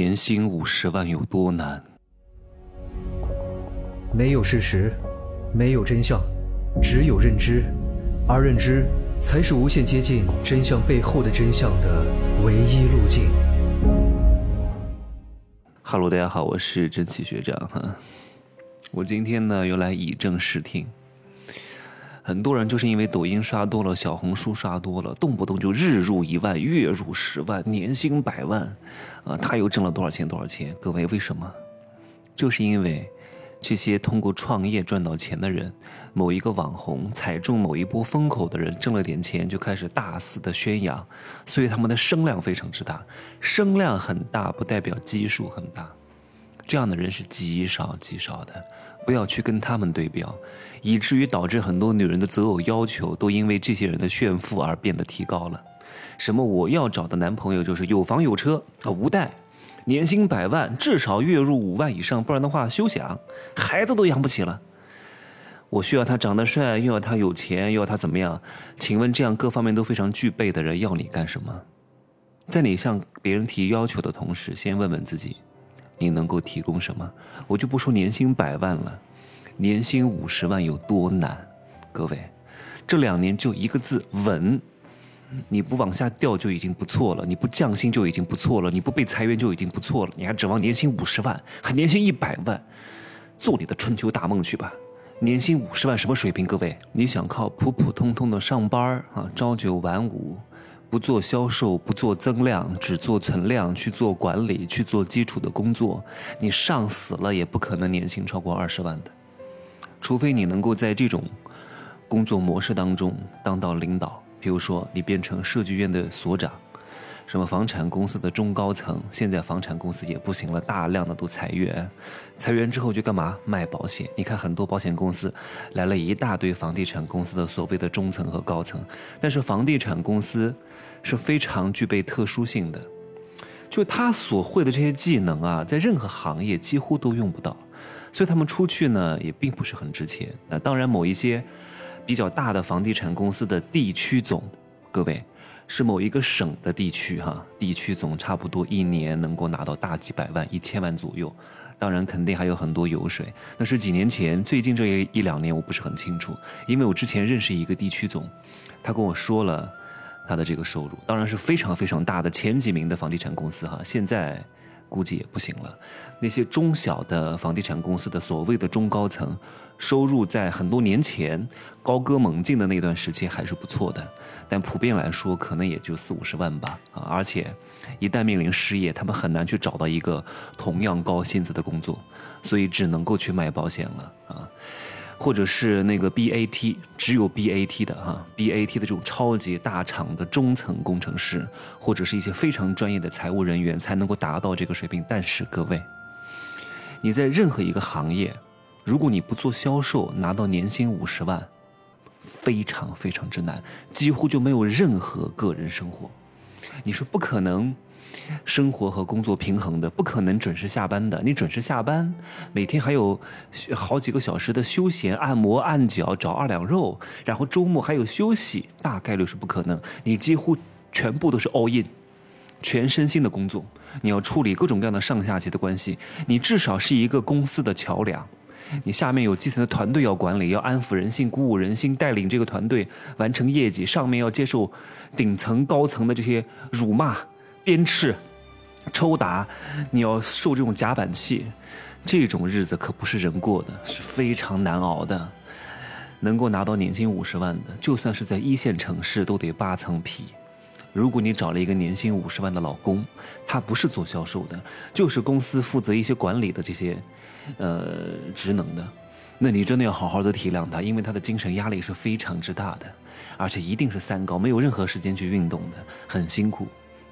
年薪五十万有多难？没有事实，没有真相，只有认知，而认知才是无限接近真相背后的真相的唯一路径。哈喽，大家好，我是真奇学长哈。我今天呢又来以正视听。很多人就是因为抖音刷多了，小红书刷多了，动不动就日入一万，月入十万，年薪百万，啊，他又挣了多少钱？多少钱？各位，为什么？就是因为这些通过创业赚到钱的人，某一个网红踩中某一波风口的人挣了点钱，就开始大肆的宣扬，所以他们的声量非常之大。声量很大不代表基数很大，这样的人是极少极少的。不要去跟他们对标，以至于导致很多女人的择偶要求都因为这些人的炫富而变得提高了。什么我要找的男朋友就是有房有车啊，无贷，年薪百万，至少月入五万以上，不然的话休想，孩子都养不起了。我需要他长得帅，又要他有钱，又要他怎么样？请问这样各方面都非常具备的人要你干什么？在你向别人提要求的同时，先问问自己。你能够提供什么？我就不说年薪百万了，年薪五十万有多难？各位，这两年就一个字稳，你不往下掉就已经不错了，你不降薪就已经不错了，你不被裁员就已经不错了，你还指望年薪五十万，还年薪一百万？做你的春秋大梦去吧！年薪五十万什么水平？各位，你想靠普普通通的上班啊，朝九晚五？不做销售，不做增量，只做存量，去做管理，去做基础的工作，你上死了也不可能年薪超过二十万的，除非你能够在这种工作模式当中当到领导，比如说你变成设计院的所长，什么房产公司的中高层，现在房产公司也不行了，大量的都裁员，裁员之后就干嘛卖保险？你看很多保险公司来了一大堆房地产公司的所谓的中层和高层，但是房地产公司。是非常具备特殊性的，就他所会的这些技能啊，在任何行业几乎都用不到，所以他们出去呢也并不是很值钱。那当然，某一些比较大的房地产公司的地区总，各位是某一个省的地区哈，地区总差不多一年能够拿到大几百万、一千万左右。当然，肯定还有很多油水。那是几年前，最近这一一两年我不是很清楚，因为我之前认识一个地区总，他跟我说了。他的这个收入当然是非常非常大的，前几名的房地产公司哈，现在估计也不行了。那些中小的房地产公司的所谓的中高层，收入在很多年前高歌猛进的那段时期还是不错的，但普遍来说可能也就四五十万吧啊！而且一旦面临失业，他们很难去找到一个同样高薪资的工作，所以只能够去卖保险了啊。或者是那个 BAT，只有 BAT 的哈，BAT 的这种超级大厂的中层工程师，或者是一些非常专业的财务人员才能够达到这个水平。但是各位，你在任何一个行业，如果你不做销售，拿到年薪五十万，非常非常之难，几乎就没有任何个人生活，你是不可能。生活和工作平衡的，不可能准时下班的。你准时下班，每天还有好几个小时的休闲按摩、按脚、找二两肉，然后周末还有休息，大概率是不可能。你几乎全部都是 all in，全身心的工作。你要处理各种各样的上下级的关系，你至少是一个公司的桥梁。你下面有基层的团队要管理，要安抚人心、鼓舞人心，带领这个团队完成业绩。上面要接受顶层、高层的这些辱骂。鞭笞、抽打，你要受这种夹板气，这种日子可不是人过的，是非常难熬的。能够拿到年薪五十万的，就算是在一线城市，都得扒层皮。如果你找了一个年薪五十万的老公，他不是做销售的，就是公司负责一些管理的这些，呃，职能的，那你真的要好好的体谅他，因为他的精神压力是非常之大的，而且一定是三高，没有任何时间去运动的，很辛苦。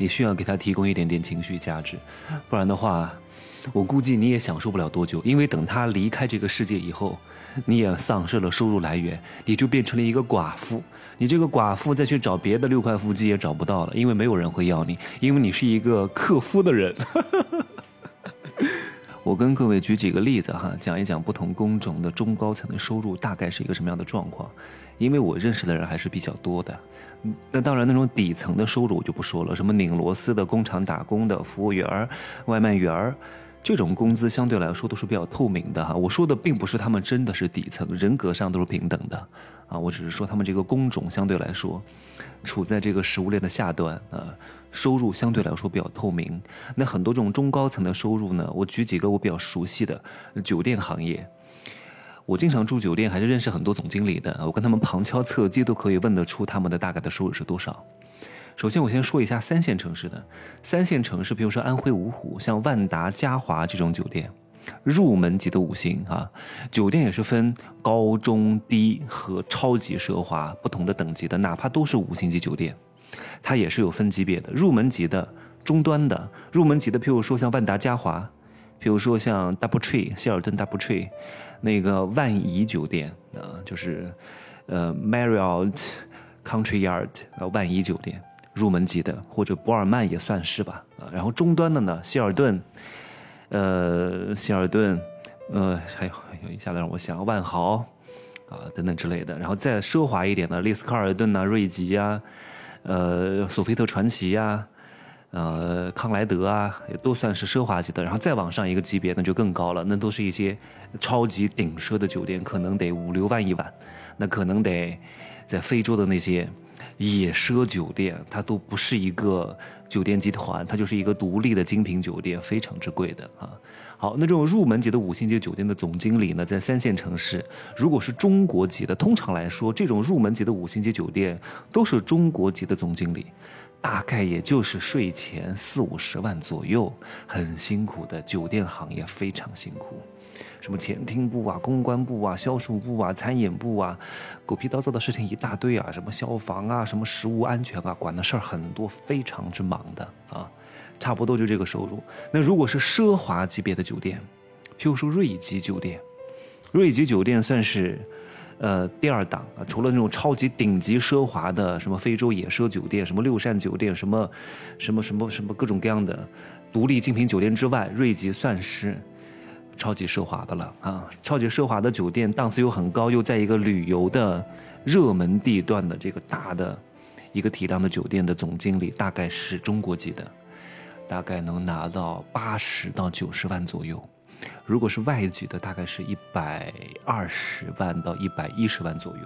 你需要给他提供一点点情绪价值，不然的话，我估计你也享受不了多久。因为等他离开这个世界以后，你也丧失了收入来源，你就变成了一个寡妇。你这个寡妇再去找别的六块腹肌也找不到了，因为没有人会要你，因为你是一个克夫的人。我跟各位举几个例子哈，讲一讲不同工种的中高层的收入大概是一个什么样的状况，因为我认识的人还是比较多的。那当然，那种底层的收入我就不说了，什么拧螺丝的、工厂打工的、服务员、外卖员，这种工资相对来说都是比较透明的哈。我说的并不是他们真的是底层，人格上都是平等的啊，我只是说他们这个工种相对来说处在这个食物链的下端啊。收入相对来说比较透明，那很多这种中高层的收入呢？我举几个我比较熟悉的酒店行业，我经常住酒店，还是认识很多总经理的。我跟他们旁敲侧击都可以问得出他们的大概的收入是多少。首先，我先说一下三线城市的三线城市，比如说安徽芜湖，像万达、嘉华这种酒店，入门级的五星啊，酒店也是分高中低和超级奢华不同的等级的，哪怕都是五星级酒店。它也是有分级别的，入门级的、中端的、入门级的，譬如说像万达嘉华，譬如说像 Double Tree 希尔顿 Double Tree，那个万怡酒店啊，就是呃 Marriott Country Yard 啊万怡酒店，入门级的，或者博尔曼也算是吧啊。然后中端的呢，希尔顿，呃希尔顿，呃还有还有一下子让我想万豪啊等等之类的。然后再奢华一点的，丽思卡尔顿呐、瑞吉呀。呃，索菲特传奇呀，呃，康莱德啊，也都算是奢华级的。然后再往上一个级别，那就更高了，那都是一些超级顶奢的酒店，可能得五六万一晚。那可能得在非洲的那些野奢酒店，它都不是一个酒店集团，它就是一个独立的精品酒店，非常之贵的啊。好，那这种入门级的五星级酒店的总经理呢，在三线城市，如果是中国籍的，通常来说，这种入门级的五星级酒店都是中国籍的总经理，大概也就是税前四五十万左右，很辛苦的酒店行业非常辛苦，什么前厅部啊、公关部啊、销售部啊、餐饮部啊，狗屁叨叨的事情一大堆啊，什么消防啊、什么食物安全啊，管的事儿很多，非常之忙的啊。差不多就这个收入。那如果是奢华级别的酒店，譬如说瑞吉酒店，瑞吉酒店算是，呃，第二档啊。除了那种超级顶级奢华的什么非洲野奢酒店、什么六扇酒店、什么，什么什么什么各种各样的独立精品酒店之外，瑞吉算是超级奢华的了啊。超级奢华的酒店档次又很高，又在一个旅游的热门地段的这个大的一个体量的酒店的总经理，大概是中国籍的。大概能拿到八十到九十万左右，如果是外籍的，大概是一百二十万到一百一十万左右，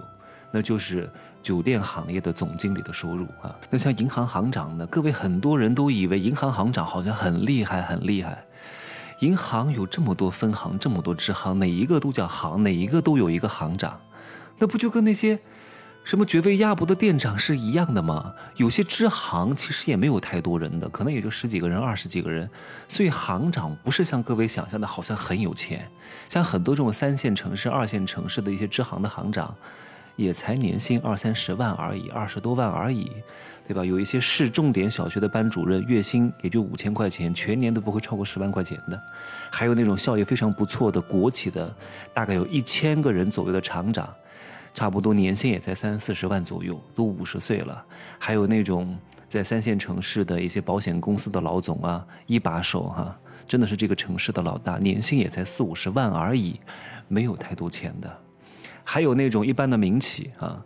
那就是酒店行业的总经理的收入啊。那像银行行长呢？各位很多人都以为银行行长好像很厉害很厉害，银行有这么多分行，这么多支行，哪一个都叫行，哪一个都有一个行长，那不就跟那些？什么绝味鸭脖的店长是一样的吗？有些支行其实也没有太多人的，可能也就十几个人、二十几个人，所以行长不是像各位想象的，好像很有钱。像很多这种三线城市、二线城市的一些支行的行长，也才年薪二三十万而已，二十多万而已，对吧？有一些市重点小学的班主任，月薪也就五千块钱，全年都不会超过十万块钱的。还有那种效益非常不错的国企的，大概有一千个人左右的厂长。差不多年薪也才三四十万左右，都五十岁了。还有那种在三线城市的一些保险公司的老总啊，一把手哈，真的是这个城市的老大，年薪也才四五十万而已，没有太多钱的。还有那种一般的民企啊，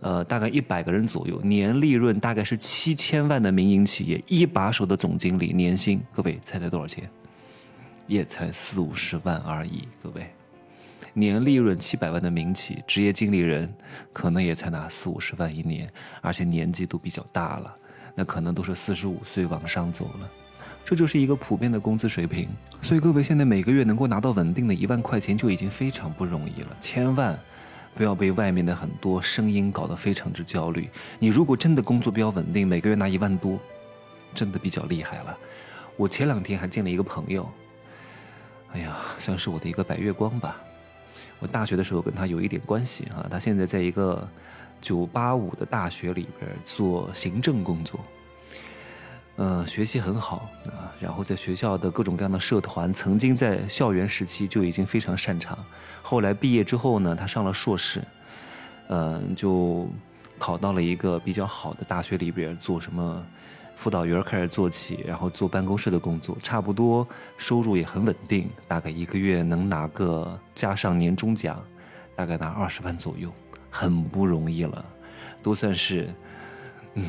呃，大概一百个人左右，年利润大概是七千万的民营企业，一把手的总经理年薪，各位猜猜多少钱？也才四五十万而已，各位。年利润七百万的民企职业经理人，可能也才拿四五十万一年，而且年纪都比较大了，那可能都是四十五岁往上走了，这就是一个普遍的工资水平。所以各位现在每个月能够拿到稳定的一万块钱就已经非常不容易了，千万不要被外面的很多声音搞得非常之焦虑。你如果真的工作比较稳定，每个月拿一万多，真的比较厉害了。我前两天还见了一个朋友，哎呀，算是我的一个白月光吧。我大学的时候跟他有一点关系啊，他现在在一个九八五的大学里边做行政工作，嗯，学习很好啊，然后在学校的各种各样的社团，曾经在校园时期就已经非常擅长。后来毕业之后呢，他上了硕士，嗯，就考到了一个比较好的大学里边做什么辅导员开始做起，然后做办公室的工作，差不多收入也很稳定，大概一个月能拿个加上年终奖，大概拿二十万左右，很不容易了，都算是嗯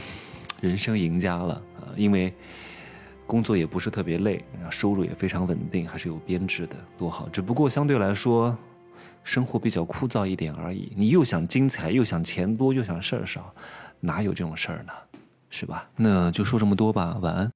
人生赢家了，因为。工作也不是特别累，然后收入也非常稳定，还是有编制的，多好。只不过相对来说，生活比较枯燥一点而已。你又想精彩，又想钱多，又想事儿少，哪有这种事儿呢？是吧？那就说这么多吧，晚安。